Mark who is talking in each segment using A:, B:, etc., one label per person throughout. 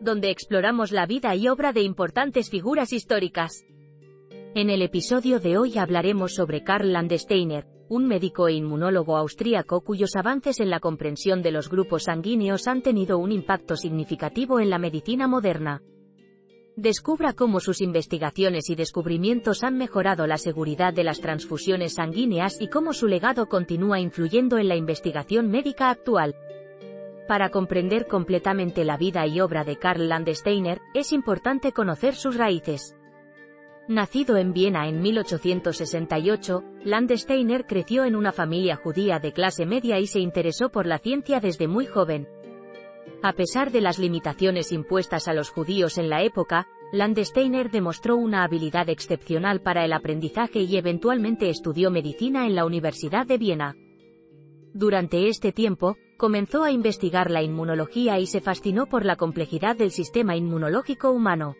A: donde exploramos la vida y obra de importantes figuras históricas. En el episodio de hoy hablaremos sobre Karl Landsteiner, un médico e inmunólogo austríaco cuyos avances en la comprensión de los grupos sanguíneos han tenido un impacto significativo en la medicina moderna. Descubra cómo sus investigaciones y descubrimientos han mejorado la seguridad de las transfusiones sanguíneas y cómo su legado continúa influyendo en la investigación médica actual. Para comprender completamente la vida y obra de Karl Landsteiner, es importante conocer sus raíces. Nacido en Viena en 1868, Landsteiner creció en una familia judía de clase media y se interesó por la ciencia desde muy joven. A pesar de las limitaciones impuestas a los judíos en la época, Landsteiner demostró una habilidad excepcional para el aprendizaje y eventualmente estudió medicina en la Universidad de Viena. Durante este tiempo, comenzó a investigar la inmunología y se fascinó por la complejidad del sistema inmunológico humano.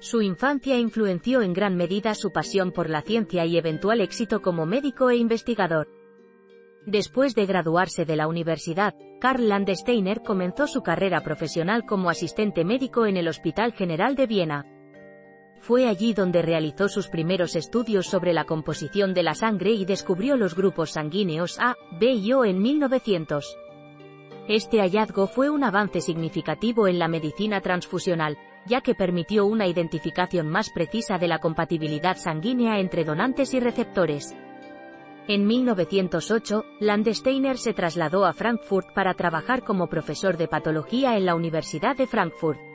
A: Su infancia influenció en gran medida su pasión por la ciencia y eventual éxito como médico e investigador. Después de graduarse de la universidad, Karl Landsteiner comenzó su carrera profesional como asistente médico en el Hospital General de Viena. Fue allí donde realizó sus primeros estudios sobre la composición de la sangre y descubrió los grupos sanguíneos A, B y O en 1900. Este hallazgo fue un avance significativo en la medicina transfusional, ya que permitió una identificación más precisa de la compatibilidad sanguínea entre donantes y receptores. En 1908, Landsteiner se trasladó a Frankfurt para trabajar como profesor de patología en la Universidad de Frankfurt.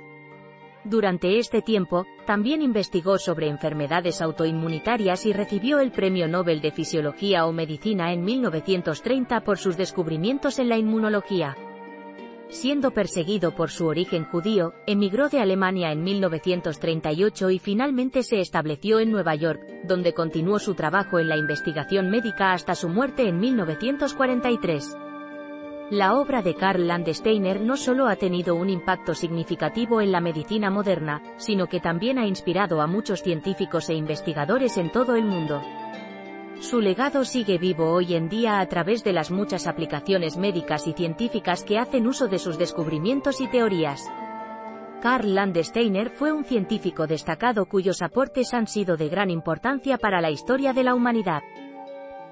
A: Durante este tiempo, también investigó sobre enfermedades autoinmunitarias y recibió el Premio Nobel de Fisiología o Medicina en 1930 por sus descubrimientos en la inmunología. Siendo perseguido por su origen judío, emigró de Alemania en 1938 y finalmente se estableció en Nueva York, donde continuó su trabajo en la investigación médica hasta su muerte en 1943. La obra de Karl Landsteiner no solo ha tenido un impacto significativo en la medicina moderna, sino que también ha inspirado a muchos científicos e investigadores en todo el mundo. Su legado sigue vivo hoy en día a través de las muchas aplicaciones médicas y científicas que hacen uso de sus descubrimientos y teorías. Karl Landsteiner fue un científico destacado cuyos aportes han sido de gran importancia para la historia de la humanidad.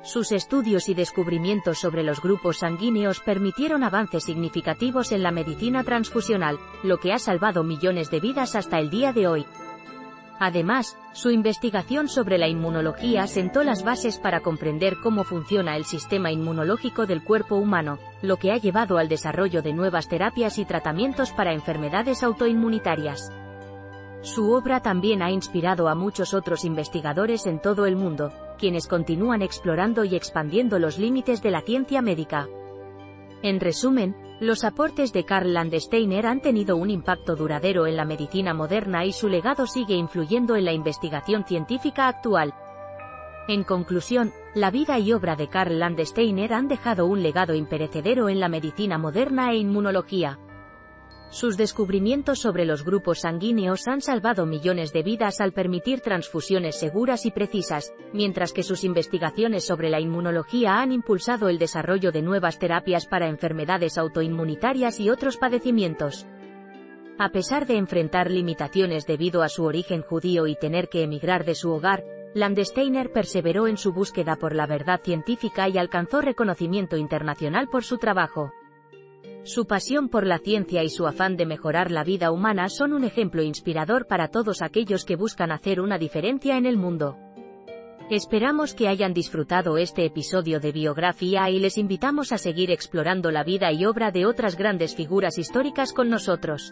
A: Sus estudios y descubrimientos sobre los grupos sanguíneos permitieron avances significativos en la medicina transfusional, lo que ha salvado millones de vidas hasta el día de hoy. Además, su investigación sobre la inmunología sentó las bases para comprender cómo funciona el sistema inmunológico del cuerpo humano, lo que ha llevado al desarrollo de nuevas terapias y tratamientos para enfermedades autoinmunitarias. Su obra también ha inspirado a muchos otros investigadores en todo el mundo, quienes continúan explorando y expandiendo los límites de la ciencia médica. En resumen, los aportes de Karl Landsteiner han tenido un impacto duradero en la medicina moderna y su legado sigue influyendo en la investigación científica actual. En conclusión, la vida y obra de Karl Landsteiner han dejado un legado imperecedero en la medicina moderna e inmunología. Sus descubrimientos sobre los grupos sanguíneos han salvado millones de vidas al permitir transfusiones seguras y precisas, mientras que sus investigaciones sobre la inmunología han impulsado el desarrollo de nuevas terapias para enfermedades autoinmunitarias y otros padecimientos. A pesar de enfrentar limitaciones debido a su origen judío y tener que emigrar de su hogar, Landsteiner perseveró en su búsqueda por la verdad científica y alcanzó reconocimiento internacional por su trabajo. Su pasión por la ciencia y su afán de mejorar la vida humana son un ejemplo inspirador para todos aquellos que buscan hacer una diferencia en el mundo. Esperamos que hayan disfrutado este episodio de biografía y les invitamos a seguir explorando la vida y obra de otras grandes figuras históricas con nosotros.